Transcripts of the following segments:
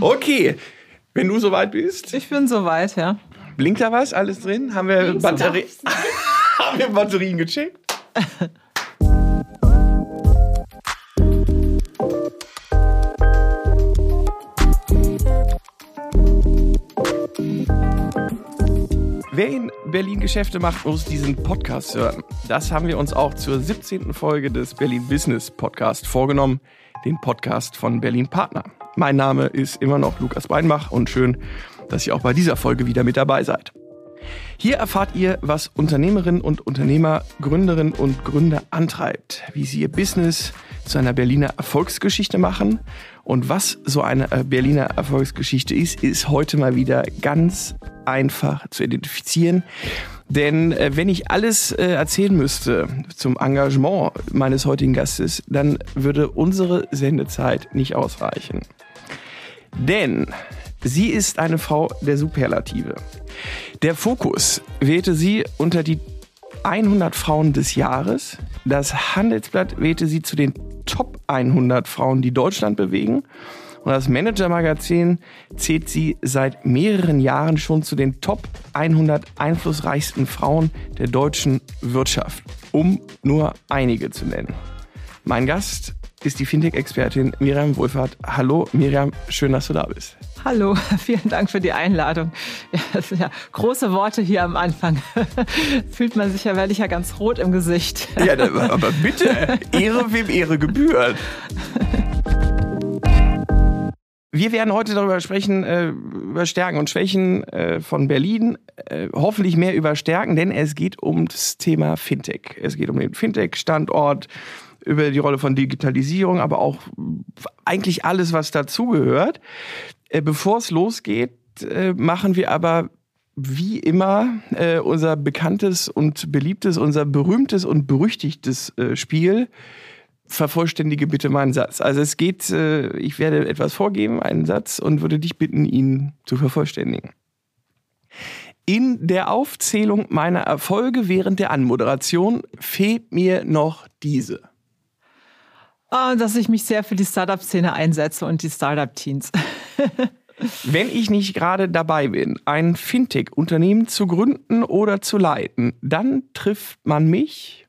Okay, wenn du soweit bist. Ich bin soweit, ja. Blinkt da was? Alles drin? Haben wir, Batterie Haben wir Batterien gecheckt? Wer in Berlin Geschäfte macht, muss diesen Podcast hören. Das haben wir uns auch zur 17. Folge des Berlin Business Podcast vorgenommen, den Podcast von Berlin Partner. Mein Name ist immer noch Lukas Beinbach und schön, dass ihr auch bei dieser Folge wieder mit dabei seid. Hier erfahrt ihr, was Unternehmerinnen und Unternehmer, Gründerinnen und Gründer antreibt, wie sie ihr Business zu einer Berliner Erfolgsgeschichte machen. Und was so eine Berliner Erfolgsgeschichte ist, ist heute mal wieder ganz einfach zu identifizieren. Denn äh, wenn ich alles äh, erzählen müsste zum Engagement meines heutigen Gastes, dann würde unsere Sendezeit nicht ausreichen. Denn sie ist eine Frau der Superlative. Der Fokus wählte sie unter die 100 Frauen des Jahres. Das Handelsblatt wählte sie zu den Top 100 Frauen, die Deutschland bewegen. Und das Manager-Magazin zählt sie seit mehreren Jahren schon zu den Top 100 einflussreichsten Frauen der deutschen Wirtschaft, um nur einige zu nennen. Mein Gast ist die Fintech-Expertin Miriam Wohlfahrt. Hallo Miriam, schön, dass du da bist. Hallo, vielen Dank für die Einladung. Ja, das sind ja große Worte hier am Anfang. Fühlt man sich ja, werde ich ja ganz rot im Gesicht. Ja, aber bitte, Ehre wem Ehre gebührt. Wir werden heute darüber sprechen, äh, über Stärken und Schwächen äh, von Berlin. Äh, hoffentlich mehr über Stärken, denn es geht um das Thema Fintech. Es geht um den Fintech-Standort, über die Rolle von Digitalisierung, aber auch eigentlich alles, was dazugehört. Äh, Bevor es losgeht, äh, machen wir aber wie immer äh, unser bekanntes und beliebtes, unser berühmtes und berüchtigtes Spiel vervollständige bitte meinen Satz. Also es geht, ich werde etwas vorgeben, einen Satz, und würde dich bitten, ihn zu vervollständigen. In der Aufzählung meiner Erfolge während der Anmoderation fehlt mir noch diese. Oh, dass ich mich sehr für die Startup-Szene einsetze und die Startup-Teens. Wenn ich nicht gerade dabei bin, ein Fintech-Unternehmen zu gründen oder zu leiten, dann trifft man mich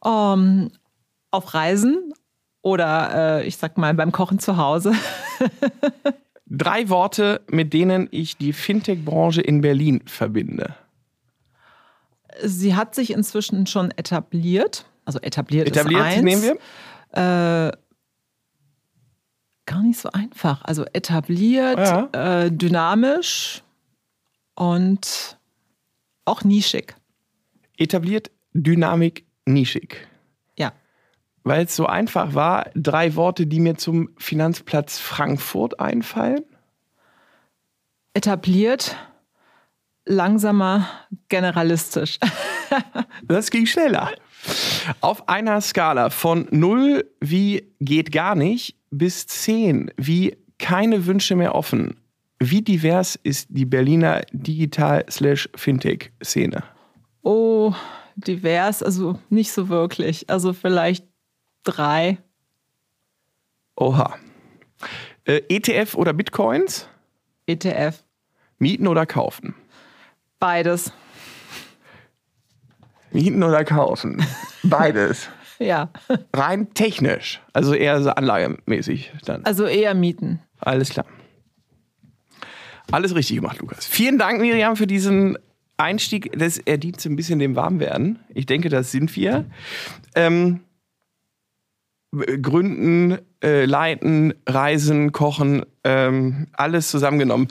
um, auf Reisen oder äh, ich sag mal beim Kochen zu Hause. Drei Worte, mit denen ich die Fintech-Branche in Berlin verbinde. Sie hat sich inzwischen schon etabliert. Also etabliert, etabliert ist eins. nehmen wir. Äh, gar nicht so einfach. Also etabliert, ja. äh, dynamisch und auch nischig. Etabliert, Dynamik, nischig. Ja. Weil es so einfach war, drei Worte, die mir zum Finanzplatz Frankfurt einfallen. Etabliert, langsamer, generalistisch. das ging schneller. Auf einer Skala von 0 wie geht gar nicht bis 10 wie keine Wünsche mehr offen. Wie divers ist die Berliner Digital-Fintech-Szene? Oh, divers, also nicht so wirklich. Also vielleicht drei. Oha. Äh, ETF oder Bitcoins? ETF. Mieten oder kaufen? Beides. Mieten oder kaufen? Beides. ja. Rein technisch, also eher so anlagemäßig dann. Also eher mieten. Alles klar. Alles richtig gemacht, Lukas. Vielen Dank, Miriam, für diesen Einstieg. Das, er dient so ein bisschen dem Warmwerden. Ich denke, das sind wir. Ähm, gründen, äh, leiten, reisen, kochen, ähm, alles zusammengenommen.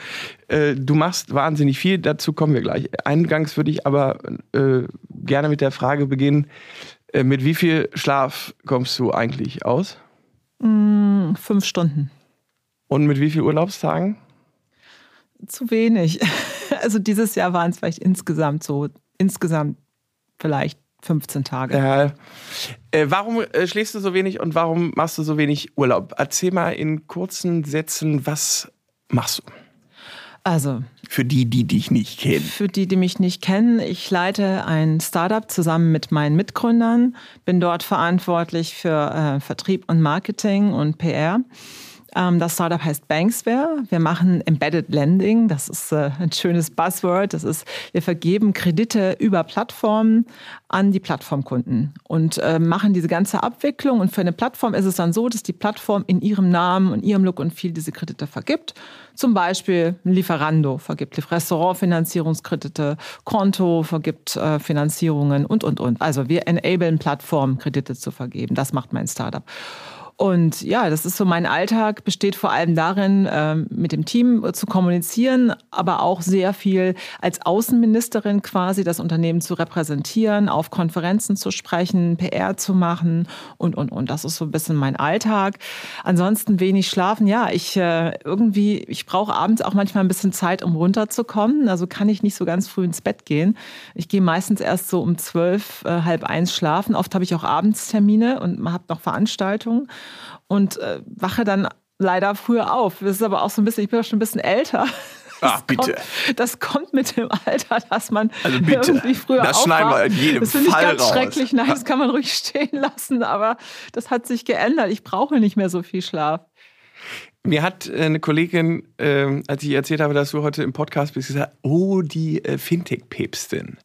Äh, du machst wahnsinnig viel, dazu kommen wir gleich. Eingangs würde ich aber äh, gerne mit der Frage beginnen, äh, mit wie viel Schlaf kommst du eigentlich aus? Mm, fünf Stunden. Und mit wie vielen Urlaubstagen? Zu wenig. Also dieses Jahr waren es vielleicht insgesamt so, insgesamt vielleicht 15 Tage. Ja. Äh, warum äh, schläfst du so wenig und warum machst du so wenig Urlaub? Erzähl mal in kurzen Sätzen, was machst du? Also. Für die, die dich nicht kennen. Für die, die mich nicht kennen. Ich leite ein Startup zusammen mit meinen Mitgründern, bin dort verantwortlich für äh, Vertrieb und Marketing und PR. Ähm, das Startup heißt Banksware. Wir machen Embedded Lending. Das ist äh, ein schönes Buzzword. Das ist, wir vergeben Kredite über Plattformen an die Plattformkunden und äh, machen diese ganze Abwicklung. Und für eine Plattform ist es dann so, dass die Plattform in ihrem Namen und ihrem Look und Feel diese Kredite vergibt. Zum Beispiel Lieferando vergibt Restaurantfinanzierungskredite, Konto vergibt äh, Finanzierungen und, und, und. Also wir enablen Plattformen, Kredite zu vergeben. Das macht mein Startup. Und ja, das ist so mein Alltag, besteht vor allem darin, ähm, mit dem Team zu kommunizieren, aber auch sehr viel als Außenministerin quasi das Unternehmen zu repräsentieren, auf Konferenzen zu sprechen, PR zu machen und, und, und. Das ist so ein bisschen mein Alltag. Ansonsten wenig schlafen. Ja, ich äh, irgendwie, ich brauche abends auch manchmal ein bisschen Zeit, um runterzukommen. Also kann ich nicht so ganz früh ins Bett gehen. Ich gehe meistens erst so um zwölf, äh, halb eins schlafen. Oft habe ich auch Abendstermine und habe noch Veranstaltungen und äh, wache dann leider früher auf. Das ist aber auch so ein bisschen, ich bin auch schon ein bisschen älter. Ach, bitte. Kommt, das kommt mit dem Alter, dass man also bitte. irgendwie früher Das schneiden wir in jedem Das finde ich Fall ganz raus. schrecklich. Nein, das kann man ruhig stehen lassen, aber das hat sich geändert. Ich brauche nicht mehr so viel Schlaf. Mir hat äh, eine Kollegin, ähm, als ich erzählt habe, dass du heute im Podcast bist, gesagt, oh, die äh, Fintech-Päpstin.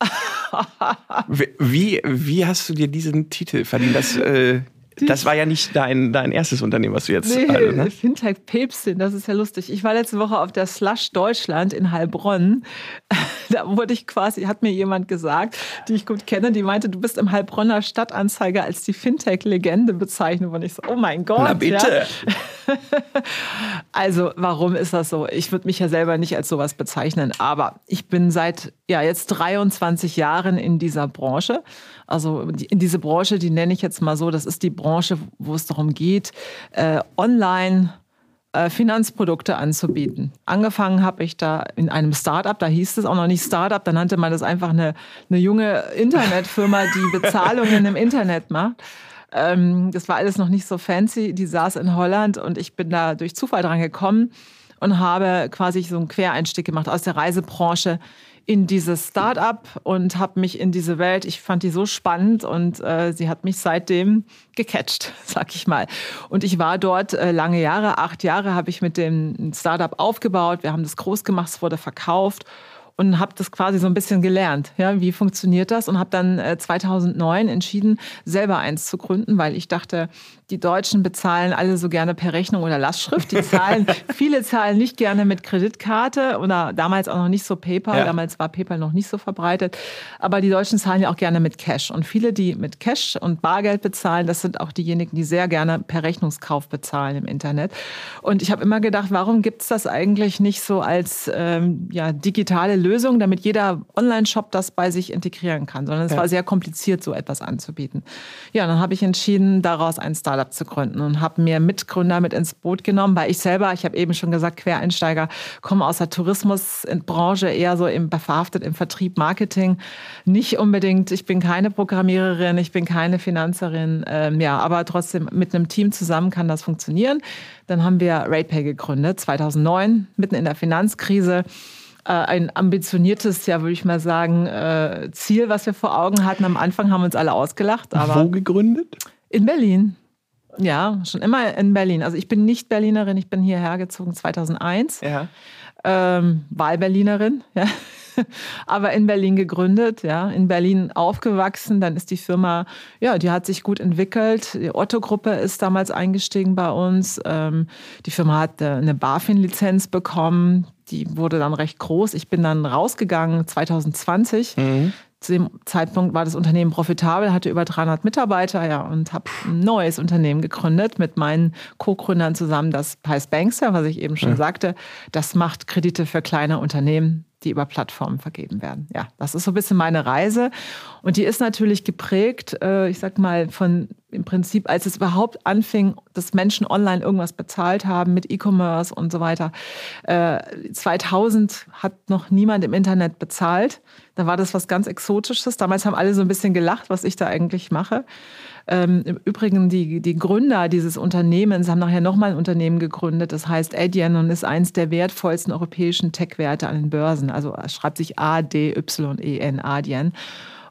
wie, wie, wie hast du dir diesen Titel verdient? Das, äh, das war ja nicht dein, dein erstes Unternehmen, was du jetzt Nee, also, ne? Fintech Päpstin, das ist ja lustig. Ich war letzte Woche auf der Slush Deutschland in Heilbronn. Da wurde ich quasi, hat mir jemand gesagt, die ich gut kenne, die meinte, du bist im Heilbronner Stadtanzeiger als die Fintech-Legende bezeichnet. Und ich so, oh mein Gott. Na bitte. Ja. Also, warum ist das so? Ich würde mich ja selber nicht als sowas bezeichnen, aber ich bin seit ja jetzt 23 Jahren in dieser Branche. Also die- in diese Branche, die nenne ich jetzt mal so, das ist die Branche, wo es darum geht, äh, online äh, Finanzprodukte anzubieten. Angefangen habe ich da in einem Startup, da hieß es auch noch nicht Startup, da nannte man das einfach eine, eine junge Internetfirma, die Bezahlungen im Internet macht. Ähm, das war alles noch nicht so fancy. Die saß in Holland und ich bin da durch Zufall dran gekommen und habe quasi so einen Quereinstieg gemacht aus der Reisebranche in dieses Start-up und habe mich in diese Welt, ich fand die so spannend und äh, sie hat mich seitdem gecatcht, sag ich mal. Und ich war dort äh, lange Jahre, acht Jahre habe ich mit dem Start-up aufgebaut, wir haben das groß gemacht, es wurde verkauft und habe das quasi so ein bisschen gelernt. Ja, wie funktioniert das? Und habe dann äh, 2009 entschieden, selber eins zu gründen, weil ich dachte, die Deutschen bezahlen alle so gerne per Rechnung oder Lastschrift. Die zahlen, viele zahlen nicht gerne mit Kreditkarte oder damals auch noch nicht so PayPal. Ja. Damals war PayPal noch nicht so verbreitet. Aber die Deutschen zahlen ja auch gerne mit Cash. Und viele, die mit Cash und Bargeld bezahlen, das sind auch diejenigen, die sehr gerne per Rechnungskauf bezahlen im Internet. Und ich habe immer gedacht, warum gibt es das eigentlich nicht so als ähm, ja, digitale Lösung, damit jeder Online-Shop das bei sich integrieren kann, sondern es Ja. war sehr kompliziert, so etwas anzubieten. Ja, dann habe ich entschieden, daraus ein Startup zu gründen und habe mir Mitgründer mit ins Boot genommen, weil ich selber, ich habe eben schon gesagt, Quereinsteiger, komme aus der Tourismusbranche, eher so im, verhaftet im Vertrieb, Marketing. Nicht unbedingt, ich bin keine Programmiererin, ich bin keine Finanzerin, ähm, ja, aber trotzdem mit einem Team zusammen kann das funktionieren. Dann haben wir RatePay gegründet, 2009, mitten in der Finanzkrise ein ambitioniertes, ja, würde ich mal sagen, äh, Ziel, was wir vor Augen hatten. Am Anfang haben uns alle ausgelacht, aber Wo gegründet? in Berlin. Ja, schon immer in Berlin. Also ich bin nicht Berlinerin, ich bin hierher gezogen 2001, Ja. ähm, Wahlberlinerin, ja. aber in Berlin gegründet, ja, in Berlin aufgewachsen. Dann ist die Firma, ja, die hat sich gut entwickelt. Die Otto-Gruppe ist damals eingestiegen bei uns. Ähm, die Firma hat äh, eine BaFin-Lizenz bekommen. Die wurde dann recht groß. Ich bin dann rausgegangen 2020. Zu dem Zeitpunkt war das Unternehmen profitabel, hatte über 300 Mitarbeiter ja, und habe ein neues Unternehmen gegründet mit meinen Co-Gründern zusammen. Das heißt Bankster, was ich eben schon sagte. Das macht Kredite für kleine Unternehmen, die über Plattformen vergeben werden. Ja, das ist so ein bisschen meine Reise. Und die ist natürlich geprägt, äh, ich sag mal, von im Prinzip, als es überhaupt anfing, dass Menschen online irgendwas bezahlt haben mit E-Commerce und so weiter. Äh, 2000 hat noch niemand im Internet bezahlt. Da war das was ganz Exotisches. Damals haben alle so ein bisschen gelacht, was ich da eigentlich mache. Ähm, Im Übrigen, die, die Gründer dieses Unternehmens haben nachher nochmal ein Unternehmen gegründet, das heißt Adyen und ist eins der wertvollsten europäischen Tech-Werte an den Börsen. Also schreibt sich A-D-Y-E-N, Adyen.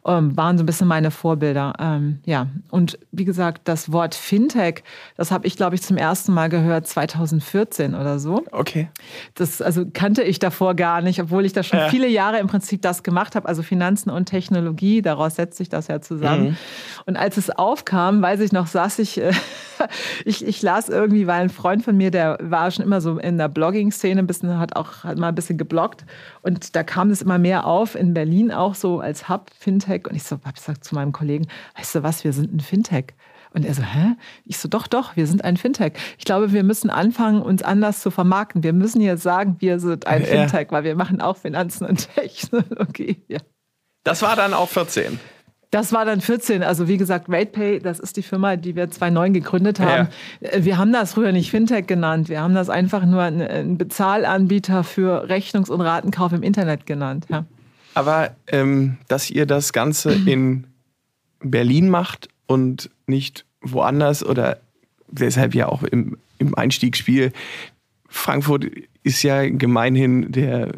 Ähm, waren so ein bisschen meine Vorbilder. Ähm, ja, und wie gesagt, das Wort Fintech, das habe ich, glaube ich, zum ersten Mal gehört 2014 oder so. Okay. Das also kannte ich davor gar nicht, obwohl ich da schon Ja. viele Jahre im Prinzip das gemacht habe, also Finanzen und Technologie, daraus setzt sich das ja zusammen. Mhm. Und als es aufkam, weiß ich noch, saß ich, äh, ich, ich las irgendwie, weil ein Freund von mir, der war schon immer so in der Blogging-Szene, ein bisschen, hat auch hat mal ein bisschen gebloggt und da kam es immer mehr auf, in Berlin auch so als Hub, Fintech und ich so, hab gesagt zu meinem Kollegen, weißt du was, wir sind ein Fintech. Und er so, hä? Ich so, doch, doch, wir sind ein Fintech. Ich glaube, wir müssen anfangen, uns anders zu vermarkten. Wir müssen jetzt sagen, wir sind ein Ja. Fintech, weil wir machen auch Finanzen und Technologie. Ja. Das war dann auch 14. Das war dann 14. Also wie gesagt, RatePay, das ist die Firma, die wir 2009 gegründet haben. Äh, Wir haben das früher nicht Fintech genannt. Wir haben das einfach nur ein Bezahlanbieter für Rechnungs- und Ratenkauf im Internet genannt. Ja. Aber ähm, dass ihr das Ganze in Berlin macht und nicht woanders oder deshalb ja auch im, im Einstiegsspiel. Frankfurt ist ja gemeinhin der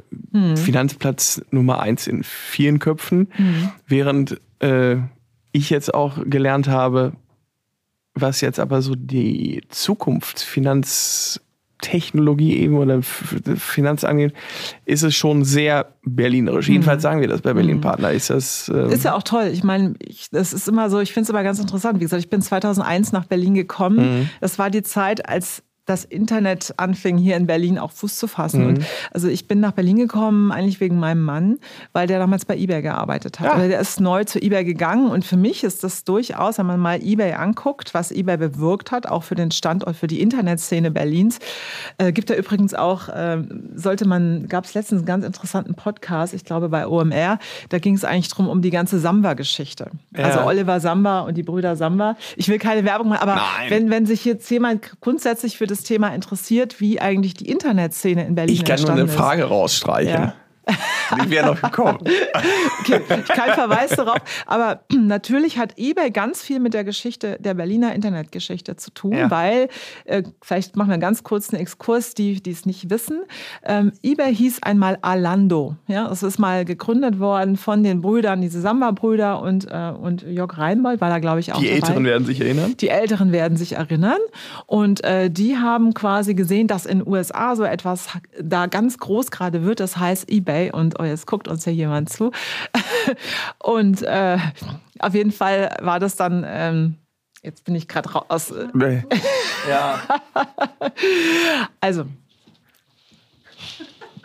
Finanzplatz Nummer eins in vielen Köpfen, während äh, ich jetzt auch gelernt habe, was jetzt aber so die Zukunft Finanztechnologie eben oder Finanz angeht, ist es schon sehr berlinerisch. Jedenfalls sagen wir das bei Berlin Partner. Ist das ähm, Ist ja auch toll. Ich meine, ich, das ist immer so, ich finde es immer ganz interessant. Wie gesagt, ich bin 2001 nach Berlin gekommen. Das war die Zeit, als das Internet anfing, hier in Berlin auch Fuß zu fassen. Und also ich bin nach Berlin gekommen, eigentlich wegen meinem Mann, weil der damals bei eBay gearbeitet hat. Ja. Also der ist neu zu eBay gegangen und für mich ist das durchaus, wenn man mal eBay anguckt, was eBay bewirkt hat, auch für den Standort, für die Internetszene Berlins. Äh, gibt da übrigens auch, äh, sollte man, gab es letztens einen ganz interessanten Podcast, ich glaube bei OMR, da ging es eigentlich drum um die ganze Samba-Geschichte. Ja. Also Oliver Samba und die Brüder Samba. Ich will keine Werbung machen, aber Nein. wenn, wenn sich jetzt jemand grundsätzlich für das Thema interessiert, wie eigentlich die Internetszene in Berlin ich kann nur eine Frage rausstreichen. Ja. Die wäre noch gekommen. Okay, kein Verweis darauf. Aber natürlich hat eBay ganz viel mit der Geschichte der Berliner Internetgeschichte zu tun, Ja. weil, äh, vielleicht machen wir ganz kurz einen Exkurs, die die es nicht wissen. Ähm, eBay hieß einmal Alando. Ja, es ist mal gegründet worden von den Brüdern, diese Samba-Brüder und, äh, und Jörg Reinbold, war da, glaube ich, auch Die dabei. Älteren werden sich erinnern. Die Älteren werden sich erinnern. Und äh, die haben quasi gesehen, dass in den USA so etwas da ganz groß gerade wird. Das heißt eBay. Und oh, jetzt guckt uns ja jemand zu. und äh, auf jeden Fall war das dann. Ähm, Jetzt bin ich gerade raus. Nee. Ja. Also,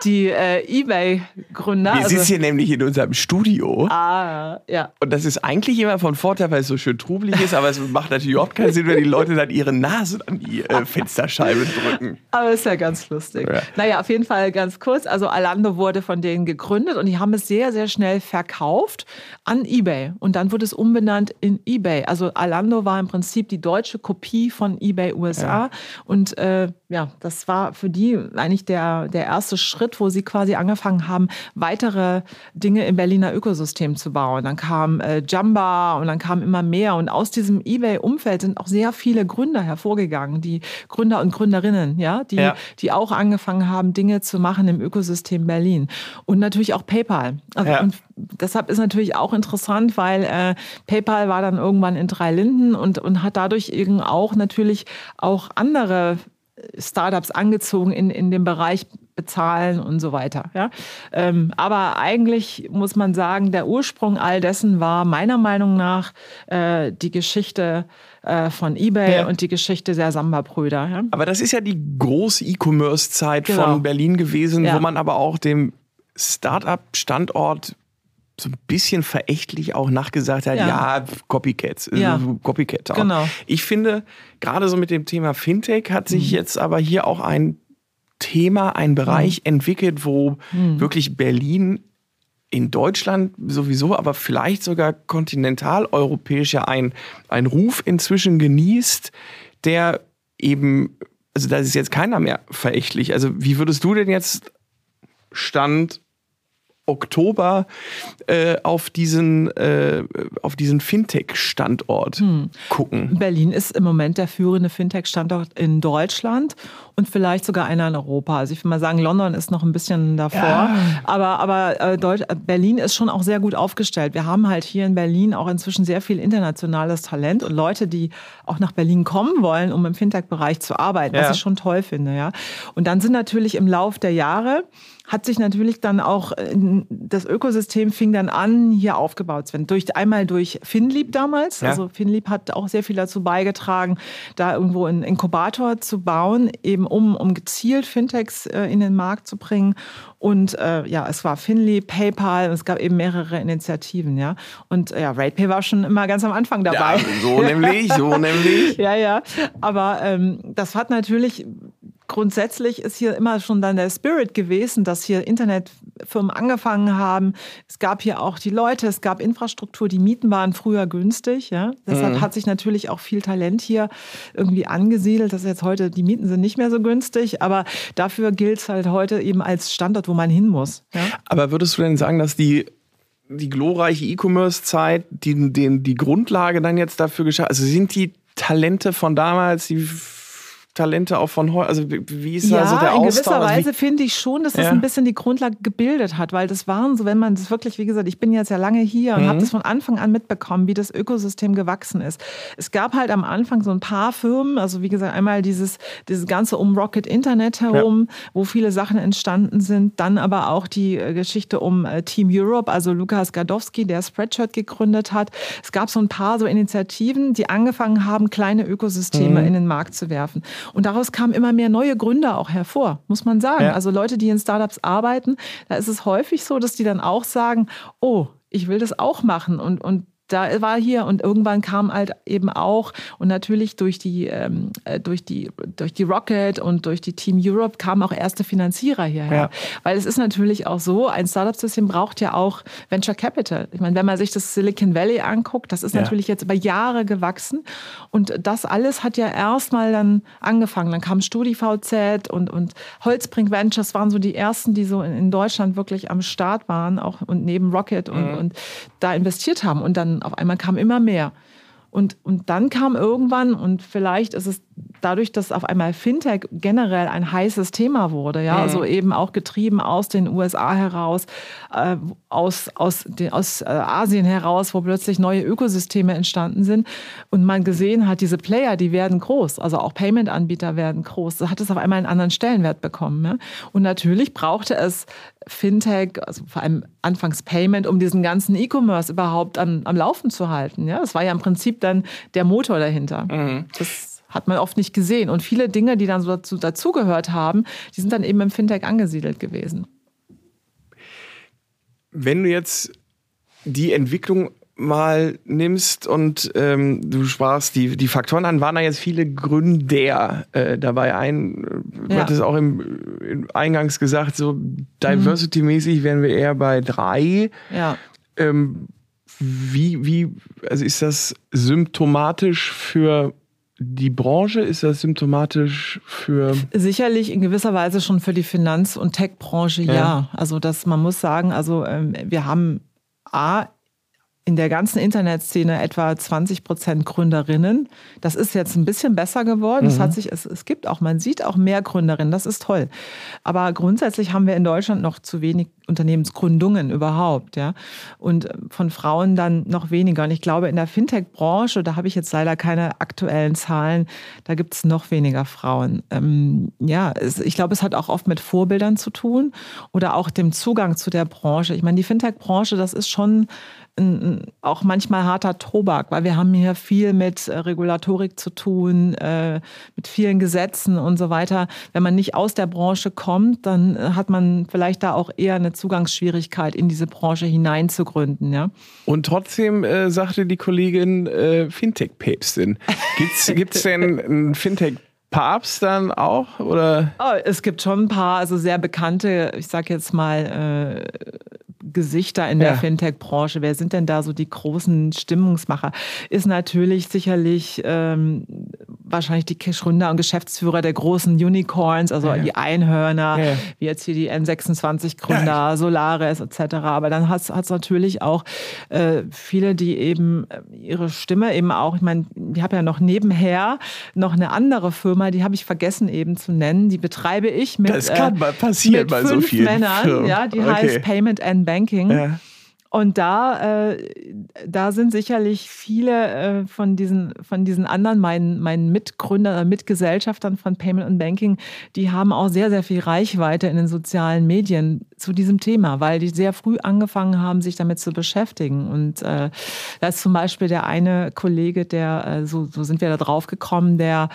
die äh, eBay-Gründer. Wir also, sitzen hier nämlich in unserem Studio. ah, ja. Und das ist eigentlich immer von Vorteil, weil es so schön trubelig ist, aber es macht natürlich überhaupt keinen Sinn, wenn die Leute dann ihre Nase an die äh, Fensterscheibe drücken. Aber ist ja ganz lustig. Ja. Naja, auf jeden Fall ganz kurz. Also Alando wurde von denen gegründet und die haben es sehr, sehr schnell verkauft an eBay. Und dann wurde es umbenannt in eBay. Also Alando war im Prinzip die deutsche Kopie von eBay USA. Und äh, ja, das war für die eigentlich der, der erste Schritt, wo sie quasi angefangen haben, weitere Dinge im Berliner Ökosystem zu bauen. Dann kam äh, Jamba und dann kam immer mehr. Und aus diesem eBay-Umfeld sind auch sehr viele Gründer hervorgegangen, die Gründer und Gründerinnen, ja, die, Ja. die auch angefangen haben, Dinge zu machen im Ökosystem Berlin. Und natürlich auch PayPal. Also, Ja. Und deshalb ist natürlich auch interessant, weil äh, PayPal war dann irgendwann in drei Linden und, und hat dadurch eben auch natürlich auch andere Startups angezogen in, in dem Bereich bezahlen und so weiter. Ja? Ähm, aber eigentlich muss man sagen, der Ursprung all dessen war meiner Meinung nach äh, die Geschichte äh, von eBay Ja. und die Geschichte der Samba-Brüder. Ja? Aber das ist ja die große E-Commerce-Zeit Genau. von Berlin gewesen, Ja. wo man aber auch dem Start-up-Standort so ein bisschen verächtlich auch nachgesagt hat, ja, Ja. Copycats, äh, Ja. Copycat. Auch. Genau. Ich finde, gerade so mit dem Thema Fintech hat sich Mhm. jetzt aber hier auch ein Thema, ein Bereich Mhm. entwickelt, wo wirklich Berlin in Deutschland sowieso, aber vielleicht sogar kontinentaleuropäisch ja ein, ein Ruf inzwischen genießt, der eben, also da ist jetzt keiner mehr verächtlich. Also wie würdest du denn jetzt Stand Oktober äh, auf diesen, äh, auf diesen Fintech-Standort gucken? Berlin ist im Moment der führende Fintech-Standort in Deutschland. Und vielleicht sogar einer in Europa. Also ich will mal sagen, London ist noch ein bisschen davor, ja. aber, aber äh, Deutsch, Berlin ist schon auch sehr gut aufgestellt. Wir haben halt hier in Berlin auch inzwischen sehr viel internationales Talent und Leute, die auch nach Berlin kommen wollen, um im Fintech-Bereich zu arbeiten, ja. was ich schon toll finde. Ja. Und dann sind natürlich im Lauf der Jahre hat sich natürlich dann auch äh, das Ökosystem fing dann an, hier aufgebaut zu werden. Durch, einmal durch Finlieb damals. Ja. Also Finlieb hat auch sehr viel dazu beigetragen, da irgendwo einen Inkubator zu bauen, eben um, um gezielt Fintechs äh, in den Markt zu bringen. Und äh, ja, es war Finlieb, PayPal, es gab eben mehrere Initiativen, ja. Und ja, RatePay war schon immer ganz am Anfang dabei. Ja, so nämlich, so nämlich. ja, ja. Aber ähm, das hat natürlich grundsätzlich ist hier immer schon dann der Spirit gewesen, dass hier Internetfirmen angefangen haben. Es gab hier auch die Leute, es gab Infrastruktur, die Mieten waren früher günstig. Ja? Deshalb mhm. hat sich natürlich auch viel Talent hier irgendwie angesiedelt. Das ist jetzt heute, die Mieten sind nicht mehr so günstig, aber dafür gilt es halt heute eben als Standort, wo man hin muss. Ja? Aber würdest du denn sagen, dass die die glorreiche E-Commerce-Zeit, die, die, die Grundlage dann jetzt dafür geschafft, also sind die Talente von damals, die Talente auch von heute? Also wie ist ja, also der Austausch? in gewisser also Weise finde ich schon, dass das ja. ein bisschen die Grundlage gebildet hat, weil das waren so, wenn man das wirklich, wie gesagt, ich bin jetzt ja lange hier und mhm. habe das von Anfang an mitbekommen, wie das Ökosystem gewachsen ist. Es gab halt am Anfang so ein paar Firmen, also wie gesagt, einmal dieses, dieses ganze um Rocket Internet herum, ja. wo viele Sachen entstanden sind, dann aber auch die äh, Geschichte um äh, Team Europe, also Lukas Gadowski, der Spreadshirt gegründet hat. Es gab so ein paar so Initiativen, die angefangen haben, kleine Ökosysteme mhm. in den Markt zu werfen. Und daraus kamen immer mehr neue Gründer auch hervor, muss man sagen. Ja. Also Leute, die in Startups arbeiten, da ist es häufig so, dass die dann auch sagen, oh, ich will das auch machen und, und da war hier und irgendwann kam halt eben auch und natürlich durch die ähm, äh, durch die durch die Rocket und durch die Team Europe kamen auch erste Finanzierer hierher, ja. weil es ist natürlich auch so, ein Startup-System braucht ja auch Venture Capital. Ich meine, wenn man sich das Silicon Valley anguckt, das ist ja. natürlich jetzt über Jahre gewachsen und das alles hat ja erstmal dann angefangen. Dann kam StudiVZ und und Holzbrink Ventures waren so die ersten, die so in Deutschland wirklich am Start waren, auch und neben Rocket und, mhm. und da investiert haben und dann auf einmal kam immer mehr. Und, und dann kam irgendwann, und vielleicht ist es dadurch, dass auf einmal Fintech generell ein heißes Thema wurde, ja, mhm. also eben auch getrieben aus den USA heraus, äh, aus, aus, den, aus äh, Asien heraus, wo plötzlich neue Ökosysteme entstanden sind und man gesehen hat, diese Player, die werden groß, also auch Payment-Anbieter werden groß, da hat es auf einmal einen anderen Stellenwert bekommen. Ja? Und natürlich brauchte es Fintech, also vor allem anfangs Payment, um diesen ganzen E-Commerce überhaupt am, am Laufen zu halten. Ja, das war ja im Prinzip dann der Motor dahinter. Mhm. Das hat man oft nicht gesehen. Und viele Dinge, die dann so dazu, dazugehört haben, die sind dann eben im Fintech angesiedelt gewesen. Wenn du jetzt die Entwicklung mal nimmst und ähm, du sprachst die, die Faktoren an, waren da jetzt viele Gründer äh, dabei ein. Du ja. hattest auch im, im, Eingangs gesagt, so Diversity-mäßig wären wir eher bei drei. Ja. Ähm, wie, wie, also ist das symptomatisch für die Branche, ist das symptomatisch für? Sicherlich in gewisser Weise schon für die Finanz- und Tech-Branche, ja. ja. Also das, man muss sagen, also ähm, wir haben A, in der ganzen Internetszene etwa 20 Prozent Gründerinnen. Das ist jetzt ein bisschen besser geworden. Mhm. Es, hat sich, es, es gibt auch, man sieht auch mehr Gründerinnen. Das ist toll. Aber grundsätzlich haben wir in Deutschland noch zu wenig Unternehmensgründungen überhaupt. Ja? Und von Frauen dann noch weniger. Und ich glaube, in der Fintech-Branche, da habe ich jetzt leider keine aktuellen Zahlen, da gibt es noch weniger Frauen. Ähm, ja, es, ich glaube, es hat auch oft mit Vorbildern zu tun oder auch dem Zugang zu der Branche. Ich meine, die Fintech-Branche, das ist schon auch manchmal harter Tobak, weil wir haben hier viel mit äh, Regulatorik zu tun, äh, mit vielen Gesetzen und so weiter. Wenn man nicht aus der Branche kommt, dann äh, hat man vielleicht da auch eher eine Zugangsschwierigkeit, in diese Branche hineinzugründen. Ja? Und trotzdem äh, sagte die Kollegin äh, Fintech-Päpstin. Gibt es denn ein Fintech Papst dann auch? Oder? Oh, es gibt schon ein paar, also sehr bekannte, ich sag jetzt mal, äh, Gesichter in der ja. Fintech-Branche. Wer sind denn da so die großen Stimmungsmacher? Ist natürlich sicherlich ähm, wahrscheinlich die Gründer und Geschäftsführer der großen Unicorns, also ja, ja. die Einhörner, wie jetzt hier die N26-Gründer, Solaris etc. Aber dann hat es natürlich auch äh, viele, die eben äh, ihre Stimme eben auch, ich meine, ich habe ja noch nebenher noch eine andere Firma, die habe ich vergessen eben zu nennen, die betreibe ich mit, das kann mal passieren mit bei fünf so vielen Männern, Firmen. ja, die Okay. heißt Payment and Banking. Ja. Und da, äh, da sind sicherlich viele äh, von, diesen, von diesen anderen, meinen, meinen Mitgründern, äh, Mitgesellschaftern von Payment and Banking, die haben auch sehr, sehr viel Reichweite in den sozialen Medien zu diesem Thema, weil die sehr früh angefangen haben, sich damit zu beschäftigen. Und äh, da ist zum Beispiel der eine Kollege, der, äh, so, so sind wir da drauf gekommen, der,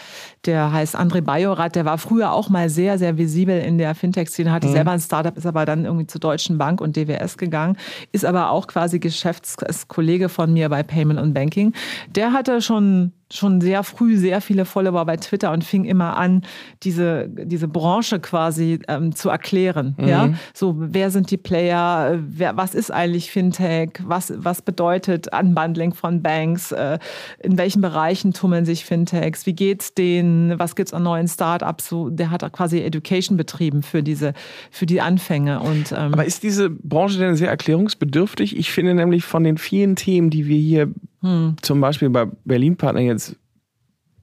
der heißt André Bajorat, der war früher auch mal sehr, sehr visibel in der Fintech-Szene, hatte selber ein Startup, ist aber dann irgendwie zur Deutschen Bank und DWS gegangen, ist aber auch quasi Geschäftskollege von mir bei Payment und Banking. Der hatte schon schon sehr früh sehr viele Follower bei Twitter und fing immer an, diese, diese Branche quasi ähm, zu erklären. Mhm. Ja? So, wer sind die Player, wer, was ist eigentlich Fintech, was, was bedeutet Unbundling von Banks, äh, in welchen Bereichen tummeln sich Fintechs, wie geht's denen, was gibt's an neuen Startups, so, der hat quasi Education betrieben für diese, für die Anfänge. Und, ähm, Aber ist diese Branche denn sehr erklärungsbedürftig? Ich finde nämlich von den vielen Themen, die wir hier Hm. zum Beispiel bei Berlin Partner jetzt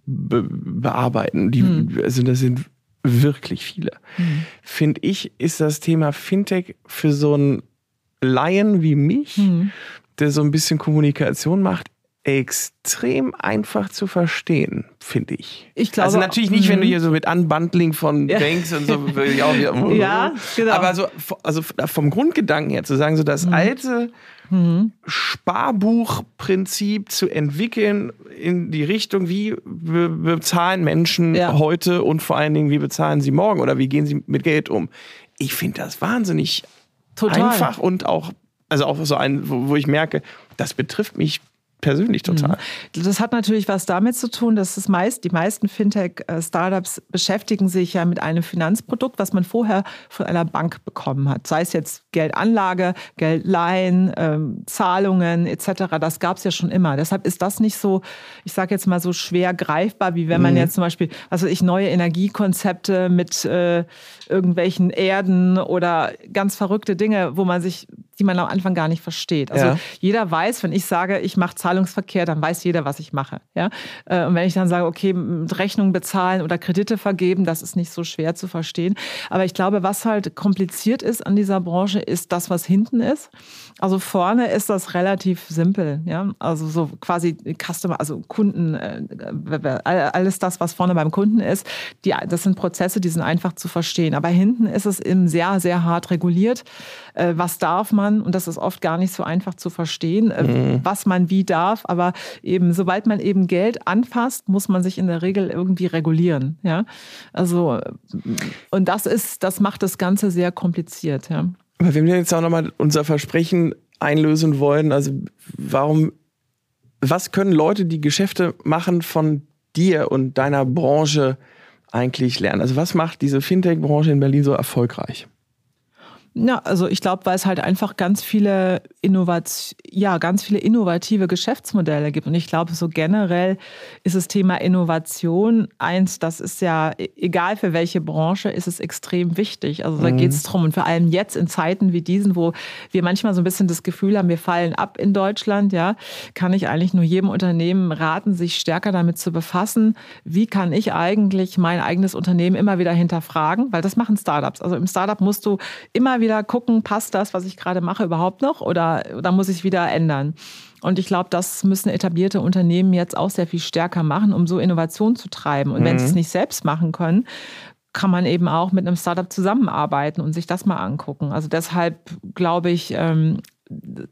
be bearbeiten, die, Hm. also das sind wirklich viele, finde ich, ist das Thema Fintech für so einen Laien wie mich, Hm. der so ein bisschen Kommunikation macht, extrem einfach zu verstehen, finde ich. Ich glaube- also natürlich nicht, wenn du Mhm. hier so mit Unbundling von Ja. Banks und so, würde ich auch wieder, Ja, genau. aber so, also vom Grundgedanken her zu sagen, so Mhm. das alte Sparbuchprinzip zu entwickeln in die Richtung, wie be bezahlen Menschen Ja. heute und vor allen Dingen, wie bezahlen sie morgen oder wie gehen sie mit Geld um. Ich finde das wahnsinnig Total. einfach und auch, also auch so ein, wo, wo ich merke, das betrifft mich persönlich total. Das hat natürlich was damit zu tun, dass es meist, die meisten Fintech-Startups beschäftigen sich ja mit einem Finanzprodukt, was man vorher von einer Bank bekommen hat. Sei es jetzt Geldanlage, Geldleihen, ähm, Zahlungen etc. Das gab es ja schon immer. Deshalb ist das nicht so, ich sage jetzt mal so schwer greifbar, wie wenn man jetzt zum Beispiel, also ich neue Energiekonzepte mit äh, irgendwelchen Erden oder ganz verrückte Dinge, wo man sich, die man am Anfang gar nicht versteht. Also Ja. jeder weiß, wenn ich sage, ich mache Zahlungsverkehr, dann weiß jeder, was ich mache. Ja? Äh, Und wenn ich dann sage, okay, Rechnungen bezahlen oder Kredite vergeben, das ist nicht so schwer zu verstehen. Aber ich glaube, was halt kompliziert ist an dieser Branche, ist das, was hinten ist. Also vorne ist das relativ simpel. Ja? Also so quasi Customer, also Kunden, äh, alles das, was vorne beim Kunden ist, die, das sind Prozesse, die sind einfach zu verstehen. Aber hinten ist es eben sehr, sehr hart reguliert. Äh, Was darf man? Und das ist oft gar nicht so einfach zu verstehen, äh, was man wie darf. Aber eben, sobald man eben Geld anfasst, muss man sich in der Regel irgendwie regulieren. Ja, also, und das ist, das macht das Ganze sehr kompliziert. Ja. Aber wenn wir jetzt auch nochmal unser Versprechen einlösen wollen, also warum, was können Leute, die Geschäfte machen, von dir und deiner Branche eigentlich lernen? Also was macht diese Fintech-Branche in Berlin so erfolgreich? Ja, also ich glaube, weil es halt einfach ganz viele ja, ganz viele innovative Geschäftsmodelle gibt. Und ich glaube, so generell ist das Thema Innovation eins, das ist ja, e- egal für welche Branche, ist es extrem wichtig. Also da geht es drum. Und vor allem jetzt in Zeiten wie diesen, wo wir manchmal so ein bisschen das Gefühl haben, wir fallen ab in Deutschland, ja, kann ich eigentlich nur jedem Unternehmen raten, sich stärker damit zu befassen. Wie kann ich eigentlich mein eigenes Unternehmen immer wieder hinterfragen? Weil das machen Startups. Also im Startup musst du immer wieder gucken, passt das, was ich gerade mache, überhaupt noch? Oder, oder muss ich wieder ändern? Und ich glaube, das müssen etablierte Unternehmen jetzt auch sehr viel stärker machen, um so Innovation zu treiben. Und wenn sie es nicht selbst machen können, kann man eben auch mit einem Startup zusammenarbeiten und sich das mal angucken. Also deshalb glaube ich, ähm,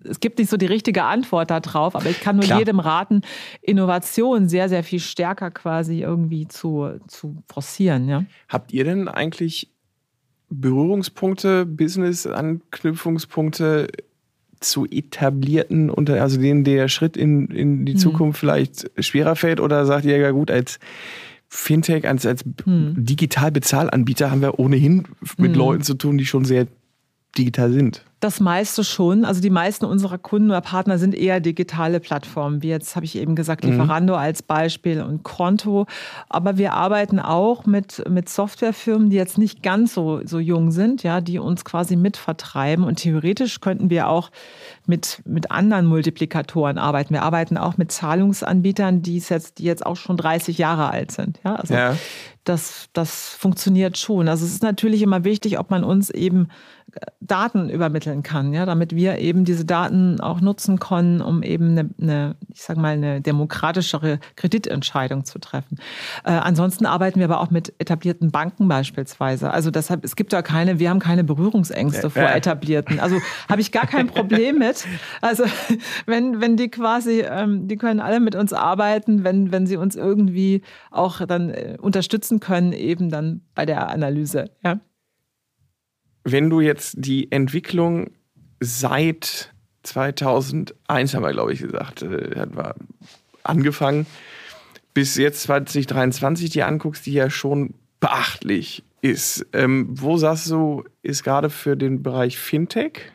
es gibt nicht so die richtige Antwort darauf, aber ich kann nur Klar. jedem raten, Innovation sehr, sehr viel stärker quasi irgendwie zu, zu forcieren. Ja? Habt ihr denn eigentlich Berührungspunkte, Business-Anknüpfungspunkte zu etablierten, unter, also denen der Schritt in, in die Zukunft vielleicht schwerer fällt? Oder sagt ihr ja gut, als Fintech, als, als Digital-Bezahlanbieter haben wir ohnehin mit Leuten zu tun, die schon sehr digital sind? Das meiste schon. Also die meisten unserer Kunden oder Partner sind eher digitale Plattformen, wie jetzt habe ich eben gesagt, mhm. Lieferando mhm. als Beispiel und Konto. Aber wir arbeiten auch mit, mit Softwarefirmen, die jetzt nicht ganz so, so jung sind, ja, die uns quasi mitvertreiben. Und theoretisch könnten wir auch mit, mit anderen Multiplikatoren arbeiten. Wir arbeiten auch mit Zahlungsanbietern, die jetzt, die jetzt auch schon 30 Jahre alt sind. Ja, also ja. Das, das funktioniert schon. Also es ist natürlich immer wichtig, ob man uns eben Daten übermitteln kann, ja, damit wir eben diese Daten auch nutzen können, um eben eine, eine ich sage mal, eine demokratischere Kreditentscheidung zu treffen. Äh, ansonsten arbeiten wir aber auch mit etablierten Banken beispielsweise. Also deshalb, es gibt da keine, wir haben keine Berührungsängste vor etablierten. Also habe ich gar kein Problem mit. Also wenn, wenn die quasi, ähm, die können alle mit uns arbeiten, wenn, wenn sie uns irgendwie auch dann äh, unterstützen können, eben dann bei der Analyse. Ja wenn du jetzt die Entwicklung seit 2001, haben wir, glaube ich, gesagt, äh, hat wir angefangen, bis jetzt 2023 die anguckst, die ja schon beachtlich ist. Ähm, wo sagst du, ist gerade für den Bereich Fintech?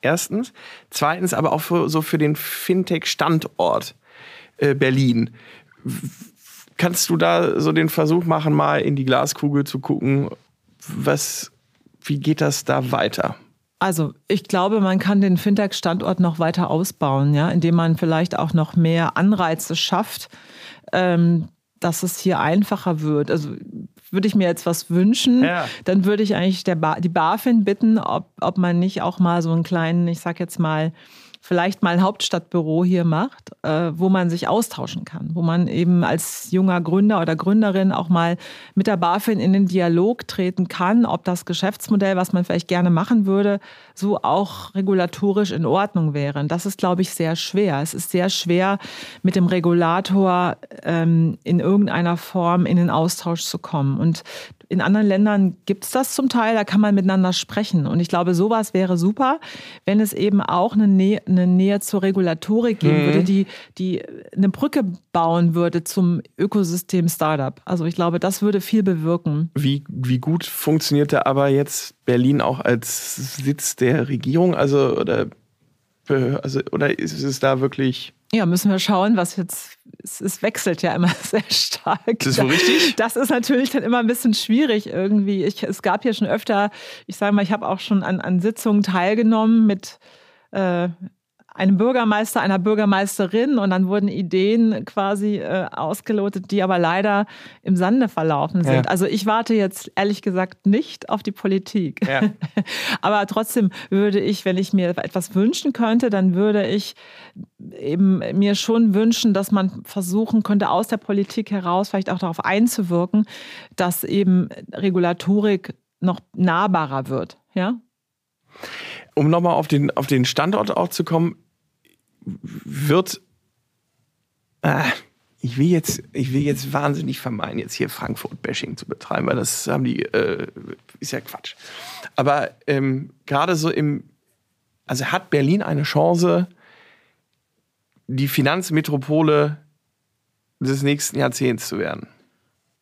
Erstens. Zweitens aber auch für, so für den Fintech-Standort äh, Berlin. Kannst du da so den Versuch machen, mal in die Glaskugel zu gucken, was wie geht das da weiter? Also ich glaube, man kann den Fintech-Standort noch weiter ausbauen, ja, indem man vielleicht auch noch mehr Anreize schafft, ähm, dass es hier einfacher wird. Also würde ich mir jetzt was wünschen, ja. dann würde ich eigentlich der ba die BaFin bitten, ob, ob man nicht auch mal so einen kleinen, ich sag jetzt mal, vielleicht mal ein Hauptstadtbüro hier macht, äh, wo man sich austauschen kann, wo man eben als junger Gründer oder Gründerin auch mal mit der BaFin in den Dialog treten kann, ob das Geschäftsmodell, was man vielleicht gerne machen würde, so auch regulatorisch in Ordnung wäre. Und das ist, glaube ich, sehr schwer. Es ist sehr schwer, mit dem Regulator ähm, in irgendeiner Form in den Austausch zu kommen. Und in anderen Ländern gibt es das zum Teil, da kann man miteinander sprechen. Und ich glaube, sowas wäre super, wenn es eben auch eine Nähe, eine Nähe zur Regulatorik geben mhm. würde, die, die eine Brücke bauen würde zum Ökosystem Startup. Also ich glaube, das würde viel bewirken. Wie, wie gut funktionierte aber jetzt Berlin auch als Sitz der Regierung? Also, oder, also, oder ist es da wirklich ja, müssen wir schauen, was jetzt, es, es, wechselt ja immer sehr stark. Ist das so richtig? Das ist natürlich dann immer ein bisschen schwierig irgendwie. Ich, es gab hier schon öfter, ich sage mal, ich habe auch schon an, an Sitzungen teilgenommen mit äh, einem Bürgermeister, einer Bürgermeisterin und dann wurden Ideen quasi äh, ausgelotet, die aber leider im Sande verlaufen sind. Ja. Also ich warte jetzt ehrlich gesagt nicht auf die Politik. Ja. aber trotzdem würde ich, wenn ich mir etwas wünschen könnte, dann würde ich eben mir schon wünschen, dass man versuchen könnte, aus der Politik heraus vielleicht auch darauf einzuwirken, dass eben Regulatorik noch nahbarer wird. Ja? Um nochmal auf den, auf den Standort auch zu kommen, wird. Äh, ich will jetzt, ich will jetzt wahnsinnig vermeiden, jetzt hier Frankfurt-Bashing zu betreiben, weil das haben die, äh, ist ja Quatsch. Aber ähm, gerade so im, also hat Berlin eine Chance, die Finanzmetropole des nächsten Jahrzehnts zu werden?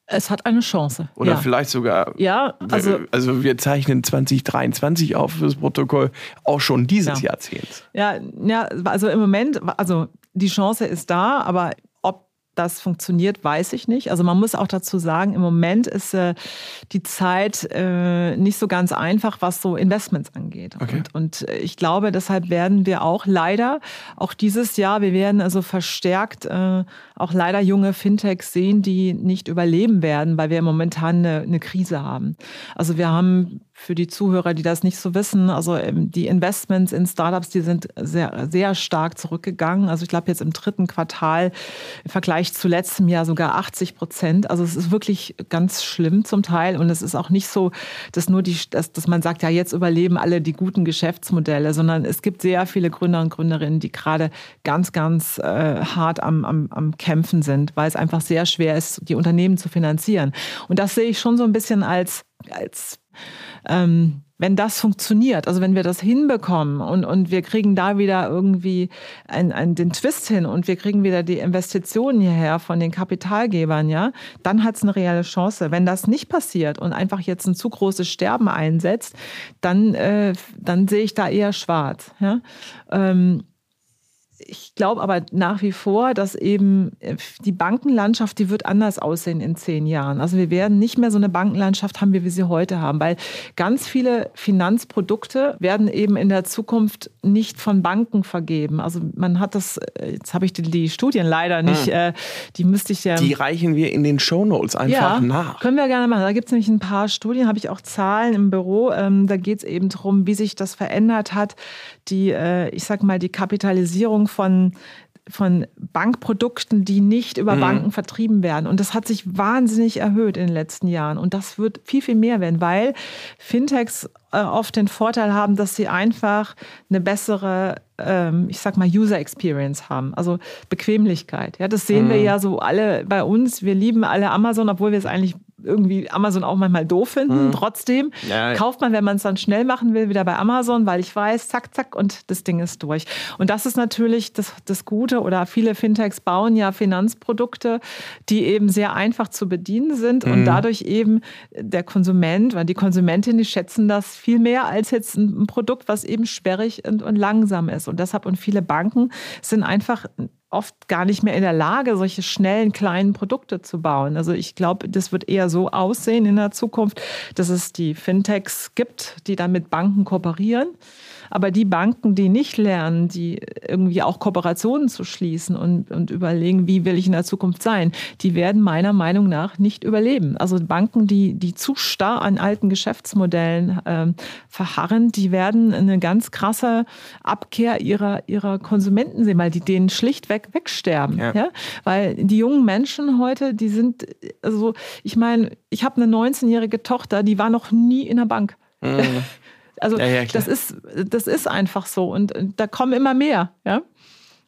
Es hat eine Chance. Oder ja. vielleicht sogar. Ja, also. Also wir zeichnen 2023 auf fürs Protokoll auch schon dieses ja. Jahrzehnt. Ja, ja, also im Moment, also die Chance ist da, aber das funktioniert, weiß ich nicht. Also man muss auch dazu sagen, im Moment ist äh, die Zeit äh, nicht so ganz einfach, was so Investments angeht. Okay. Und, und, ich glaube, deshalb werden wir auch leider, auch dieses Jahr, wir werden also verstärkt äh, auch leider junge Fintechs sehen, die nicht überleben werden, weil wir momentan eine, eine Krise haben. Also wir haben für die Zuhörer, die das nicht so wissen, also ähm, die Investments in Startups, die sind sehr, sehr stark zurückgegangen. Also ich glaube jetzt im dritten Quartal im Vergleich zu letztem Jahr sogar 80 Prozent. Also es ist wirklich ganz schlimm zum Teil. Und es ist auch nicht so, dass nur die, dass, dass man sagt, ja, jetzt überleben alle die guten Geschäftsmodelle, sondern es gibt sehr viele Gründer und Gründerinnen, die gerade ganz, ganz äh, hart am, am, am Kämpfen sind, weil es einfach sehr schwer ist, die Unternehmen zu finanzieren. Und das sehe ich schon so ein bisschen als, als ähm, wenn das funktioniert, also wenn wir das hinbekommen und, und wir kriegen da wieder irgendwie ein, ein, den Twist hin und wir kriegen wieder die Investitionen hierher von den Kapitalgebern, ja, dann hat es eine reelle Chance. Wenn das nicht passiert und einfach jetzt ein zu großes Sterben einsetzt, dann, äh, dann sehe ich da eher schwarz. Ja? Ähm, ich glaube aber nach wie vor, dass eben äh, die Bankenlandschaft, die wird anders aussehen in zehn Jahren. Also wir werden nicht mehr so eine Bankenlandschaft haben, wie wir sie heute haben, weil ganz viele Finanzprodukte werden eben in der Zukunft nicht von Banken vergeben. Also man hat das, äh, jetzt habe ich die, die, Studien leider nicht, hm. die müsste ich ja. Die reichen wir in den Shownotes einfach ja, nach. Können wir gerne machen. Da gibt es nämlich ein paar Studien, habe ich auch Zahlen im Büro. Ähm, da geht es eben darum, wie sich das verändert hat. Die, ich sag mal, die Kapitalisierung von von Bankprodukten, die nicht über mhm. Banken vertrieben werden. Und das hat sich wahnsinnig erhöht in den letzten Jahren. Und das wird viel, viel mehr werden, weil Fintechs äh, oft den Vorteil haben, dass sie einfach eine bessere, ähm, ich sag mal, User Experience haben, also Bequemlichkeit. Ja, das sehen mhm. wir ja so alle bei uns. Wir lieben alle Amazon, obwohl wir es eigentlich irgendwie Amazon auch manchmal doof finden. Mhm. Trotzdem ja. kauft man, wenn man es dann schnell machen will, wieder bei Amazon, weil ich weiß, zack, zack, und das Ding ist durch. Und das ist natürlich das, das Gute oder viele Fintechs bauen ja Finanzprodukte, die eben sehr einfach zu bedienen sind mhm. und dadurch eben der Konsument oder die Konsumentin, die schätzen das viel mehr als jetzt ein Produkt, was eben sperrig und, und langsam ist. Und deshalb und viele Banken sind einfach oft gar nicht mehr in der Lage, solche schnellen kleinen Produkte zu bauen. Also ich glaube, das wird eher so aussehen in der Zukunft, dass es die Fintechs gibt, die dann mit Banken kooperieren aber die Banken, die nicht lernen, die irgendwie auch Kooperationen zu schließen und, und überlegen, wie will ich in der Zukunft sein, die werden meiner Meinung nach nicht überleben. Also Banken, die, die zu starr an alten Geschäftsmodellen äh, verharren, die werden eine ganz krasse Abkehr ihrer, ihrer Konsumenten sehen, weil die denen schlichtweg wegsterben. Ja. ja? Weil die jungen Menschen heute, die sind, also ich meine, ich habe eine 19-jährige Tochter, die war noch nie in der Bank. Mhm. Also ja, ja, das, ist, das ist einfach so. Und, und da kommen immer mehr. Ja?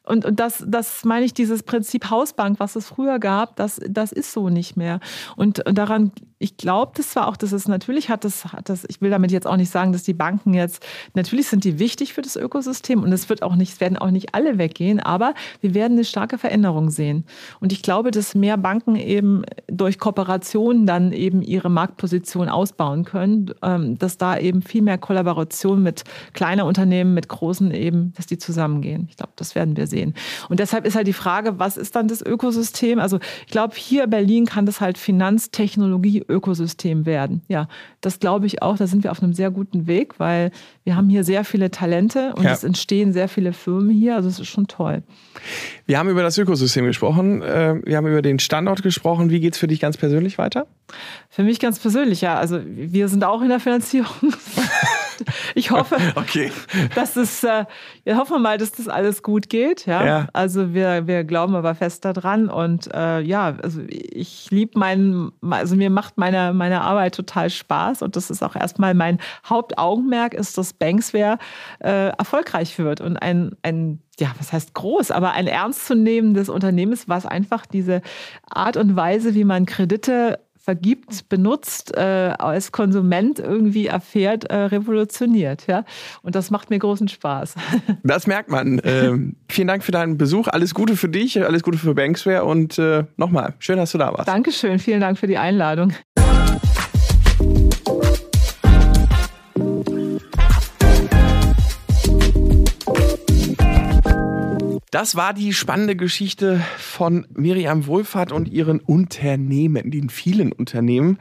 Und, und das, das meine ich, dieses Prinzip Hausbank, was es früher gab, das, das ist so nicht mehr. Und, und daran ich glaube das zwar auch, dass es natürlich hat das, hat das, ich will damit jetzt auch nicht sagen, dass die Banken jetzt, natürlich sind die wichtig für das Ökosystem und es wird auch nicht, werden auch nicht alle weggehen, aber wir werden eine starke Veränderung sehen. Und ich glaube, dass mehr Banken eben durch Kooperation dann eben ihre Marktposition ausbauen können, ähm, dass da eben viel mehr Kollaboration mit kleinen Unternehmen, mit großen eben, dass die zusammengehen. Ich glaube, das werden wir sehen. Und deshalb ist halt die Frage, was ist dann das Ökosystem? Also ich glaube, hier in Berlin kann das halt Finanztechnologie Ökosystem werden. Ja, das glaube ich auch. Da sind wir auf einem sehr guten Weg, weil wir haben hier sehr viele Talente und ja. es entstehen sehr viele Firmen hier. Also es ist schon toll. Wir haben über das Ökosystem gesprochen. Äh, wir haben über den Standort gesprochen. Wie geht es für dich ganz persönlich weiter? Für mich ganz persönlich, ja. Also wir sind auch in der Finanzierung. Ich hoffe, okay. dass es, äh, wir hoffen mal, dass das alles gut geht. Ja? ja. Also wir, wir glauben aber fest daran und äh, ja, also ich liebe meinen, also mir macht meine, meine Arbeit total Spaß und das ist auch erstmal mein Hauptaugenmerk, ist, dass Banksware äh, erfolgreich wird und ein, ein ja, was heißt groß, aber ein ernstzunehmendes Unternehmens, was einfach diese Art und Weise, wie man Kredite vergibt, benutzt, äh, als Konsument irgendwie erfährt, äh, revolutioniert. Ja? Und das macht mir großen Spaß. Das merkt man. Ähm, vielen Dank für deinen Besuch. Alles Gute für dich, alles Gute für Banksware und äh, nochmal, schön, dass du da warst. Dankeschön, vielen Dank für die Einladung. Das war die spannende Geschichte von Miriam Wohlfahrt und ihren Unternehmen, den vielen Unternehmen.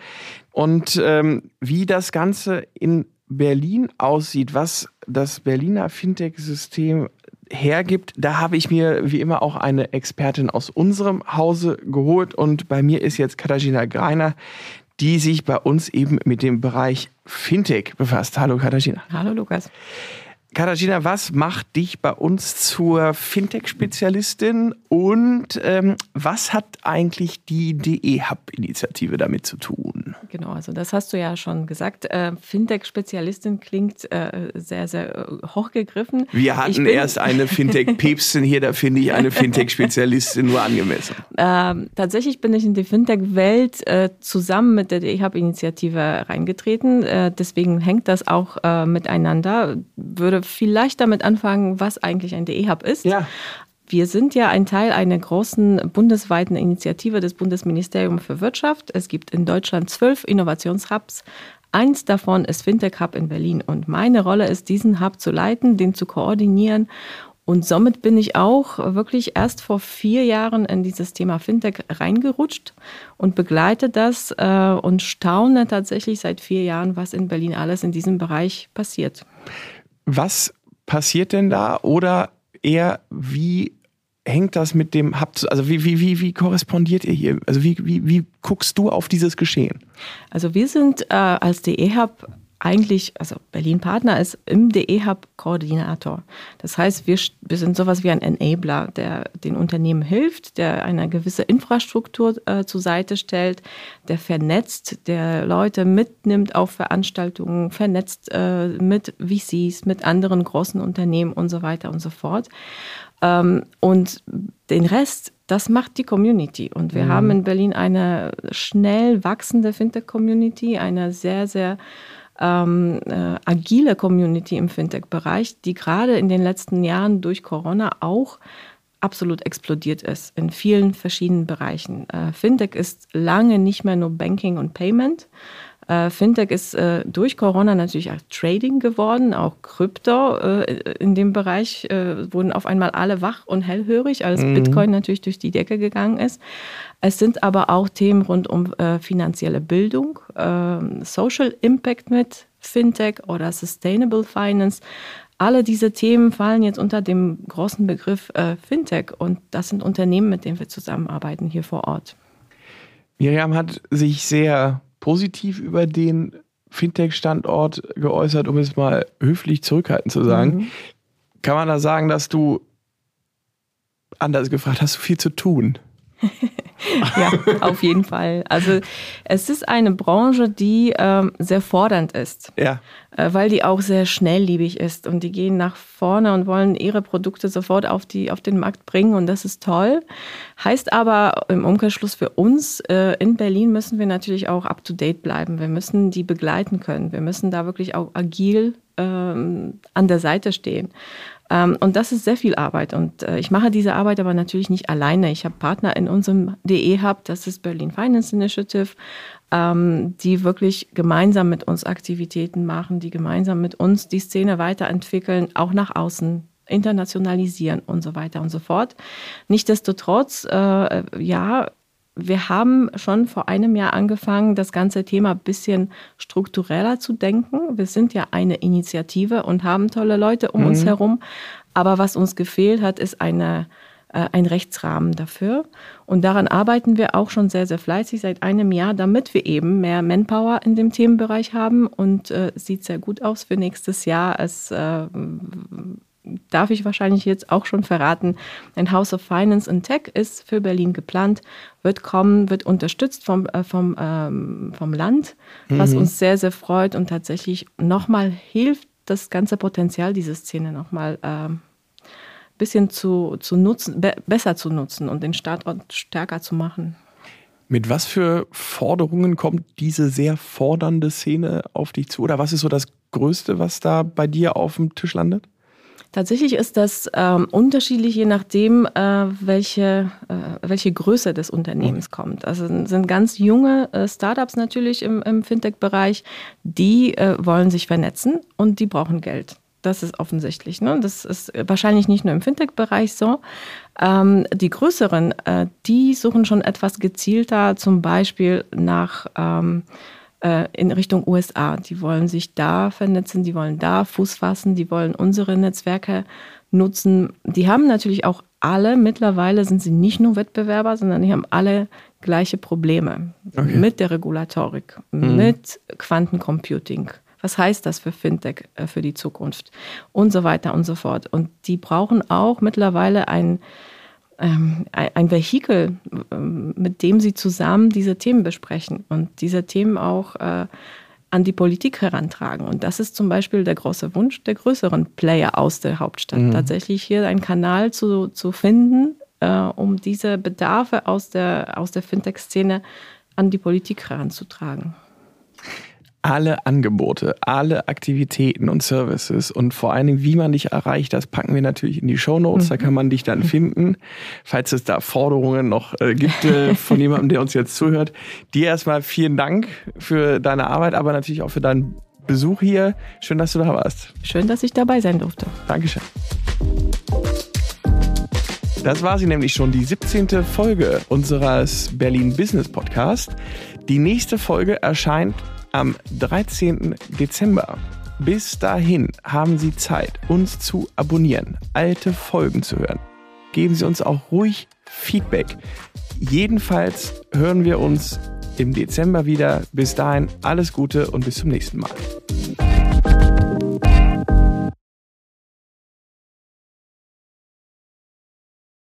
Und ähm, wie das Ganze in Berlin aussieht, was das Berliner Fintech-System hergibt, da habe ich mir wie immer auch eine Expertin aus unserem Hause geholt. Und bei mir ist jetzt Katharina Greiner, die sich bei uns eben mit dem Bereich Fintech befasst. Hallo Katharina. Hallo Lukas. Katharina, was macht dich bei uns zur Fintech-Spezialistin und ähm, was hat eigentlich die DE-Hub-Initiative damit zu tun? Genau, also das hast du ja schon gesagt. Äh, Fintech-Spezialistin klingt äh, sehr, sehr äh, hochgegriffen. Wir hatten erst eine Fintech-Päpstin hier, da finde ich eine Fintech-Spezialistin nur angemessen. Ähm, tatsächlich bin ich in die Fintech-Welt äh, zusammen mit der DE-Hub-Initiative reingetreten. Äh, deswegen hängt das auch äh, miteinander. Würde vielleicht damit anfangen, was eigentlich ein DE-Hub ist. Ja. Wir sind ja ein Teil einer großen bundesweiten Initiative des Bundesministeriums für Wirtschaft. Es gibt in Deutschland zwölf Innovationshubs. Eins davon ist Fintech Hub in Berlin. Und meine Rolle ist, diesen Hub zu leiten, den zu koordinieren. Und somit bin ich auch wirklich erst vor vier Jahren in dieses Thema Fintech reingerutscht und begleite das äh, und staune tatsächlich seit vier Jahren, was in Berlin alles in diesem Bereich passiert. Was passiert denn da oder eher wie hängt das mit dem Hub, also wie, wie, wie, wie korrespondiert ihr hier? Also wie, wie, wie guckst du auf dieses Geschehen? Also wir sind äh, als DE-Hub eigentlich, also Berlin Partner ist im DE-Hub Koordinator. Das heißt, wir, wir sind sowas wie ein Enabler, der den Unternehmen hilft, der eine gewisse Infrastruktur äh, zur Seite stellt, der vernetzt, der Leute mitnimmt auf Veranstaltungen, vernetzt äh, mit VCs, mit anderen großen Unternehmen und so weiter und so fort. Ähm, und den Rest, das macht die Community. Und wir mhm. haben in Berlin eine schnell wachsende Fintech-Community, eine sehr, sehr ähm, äh, agile Community im Fintech-Bereich, die gerade in den letzten Jahren durch Corona auch absolut explodiert ist in vielen verschiedenen Bereichen. Äh, Fintech ist lange nicht mehr nur Banking und Payment. Äh, Fintech ist äh, durch Corona natürlich auch Trading geworden, auch Krypto äh, in dem Bereich äh, wurden auf einmal alle wach und hellhörig, als mhm. Bitcoin natürlich durch die Decke gegangen ist. Es sind aber auch Themen rund um äh, finanzielle Bildung, ähm, Social Impact mit Fintech oder Sustainable Finance. Alle diese Themen fallen jetzt unter dem großen Begriff äh, Fintech und das sind Unternehmen, mit denen wir zusammenarbeiten hier vor Ort. Miriam hat sich sehr positiv über den Fintech-Standort geäußert, um es mal höflich zurückhaltend zu sagen. Mhm. Kann man da sagen, dass du anders gefragt hast, du viel zu tun? ja, auf jeden Fall. Also es ist eine Branche, die ähm, sehr fordernd ist, ja. äh, weil die auch sehr schnellliebig ist und die gehen nach vorne und wollen ihre Produkte sofort auf, die, auf den Markt bringen und das ist toll. Heißt aber im Umkehrschluss für uns, äh, in Berlin müssen wir natürlich auch up-to-date bleiben. Wir müssen die begleiten können. Wir müssen da wirklich auch agil ähm, an der Seite stehen. Ähm, und das ist sehr viel Arbeit. Und äh, ich mache diese Arbeit aber natürlich nicht alleine. Ich habe Partner in unserem DE-Hub, das ist Berlin Finance Initiative, ähm, die wirklich gemeinsam mit uns Aktivitäten machen, die gemeinsam mit uns die Szene weiterentwickeln, auch nach außen internationalisieren und so weiter und so fort. Nichtsdestotrotz, äh, ja, wir haben schon vor einem Jahr angefangen, das ganze Thema ein bisschen struktureller zu denken. Wir sind ja eine Initiative und haben tolle Leute um mhm. uns herum. Aber was uns gefehlt hat, ist eine, äh, ein Rechtsrahmen dafür. Und daran arbeiten wir auch schon sehr, sehr fleißig seit einem Jahr, damit wir eben mehr Manpower in dem Themenbereich haben. Und äh, sieht sehr gut aus für nächstes Jahr. Es äh, darf ich wahrscheinlich jetzt auch schon verraten, ein House of Finance and Tech ist für Berlin geplant, wird kommen, wird unterstützt vom, äh, vom, ähm, vom Land, was mhm. uns sehr, sehr freut und tatsächlich nochmal hilft, das ganze Potenzial dieser Szene nochmal ein ähm, bisschen zu, zu nutzen, be besser zu nutzen und den Standort stärker zu machen. Mit was für Forderungen kommt diese sehr fordernde Szene auf dich zu? Oder was ist so das Größte, was da bei dir auf dem Tisch landet? Tatsächlich ist das ähm, unterschiedlich, je nachdem, äh, welche, äh, welche Größe des Unternehmens kommt. Also sind ganz junge äh, Startups natürlich im, im Fintech-Bereich, die äh, wollen sich vernetzen und die brauchen Geld. Das ist offensichtlich. Ne? Das ist wahrscheinlich nicht nur im Fintech-Bereich so. Ähm, die größeren, äh, die suchen schon etwas gezielter, zum Beispiel nach ähm, äh, in Richtung USA. Die wollen sich da vernetzen, die wollen da Fuß fassen, die wollen unsere Netzwerke nutzen. Die haben natürlich auch alle, mittlerweile sind sie nicht nur Wettbewerber, sondern die haben alle gleiche Probleme okay. mit der Regulatorik, mhm. mit Quantencomputing, Was heißt das für Fintech äh, für die Zukunft? Und so weiter und so fort. Und die brauchen auch mittlerweile ein, ein Vehikel, ähm, mit dem sie zusammen diese Themen besprechen und diese Themen auch äh, an die Politik herantragen. Und das ist zum Beispiel der große Wunsch der größeren Player aus der Hauptstadt, mhm. tatsächlich hier einen Kanal zu, zu finden, äh, um diese Bedarfe aus der, aus der Fintech-Szene an die Politik heranzutragen alle Angebote, alle Aktivitäten und Services und vor allen Dingen, wie man dich erreicht, das packen wir natürlich in die Show Notes. Mhm. Da kann man dich dann finden, falls es da Forderungen noch äh, gibt äh, von jemandem, der uns jetzt zuhört. Dir erstmal vielen Dank für deine Arbeit, aber natürlich auch für deinen Besuch hier. Schön, dass du da warst. Schön, dass ich dabei sein durfte. Dankeschön. Das war sie nämlich schon, die 17. Folge unseres Berlin Business Podcast. Die nächste Folge erscheint am 13. Dezember. Bis dahin haben Sie Zeit, uns zu abonnieren, alte Folgen zu hören. Geben Sie uns auch ruhig Feedback. Jedenfalls hören wir uns im Dezember wieder. Bis dahin alles Gute und bis zum nächsten Mal.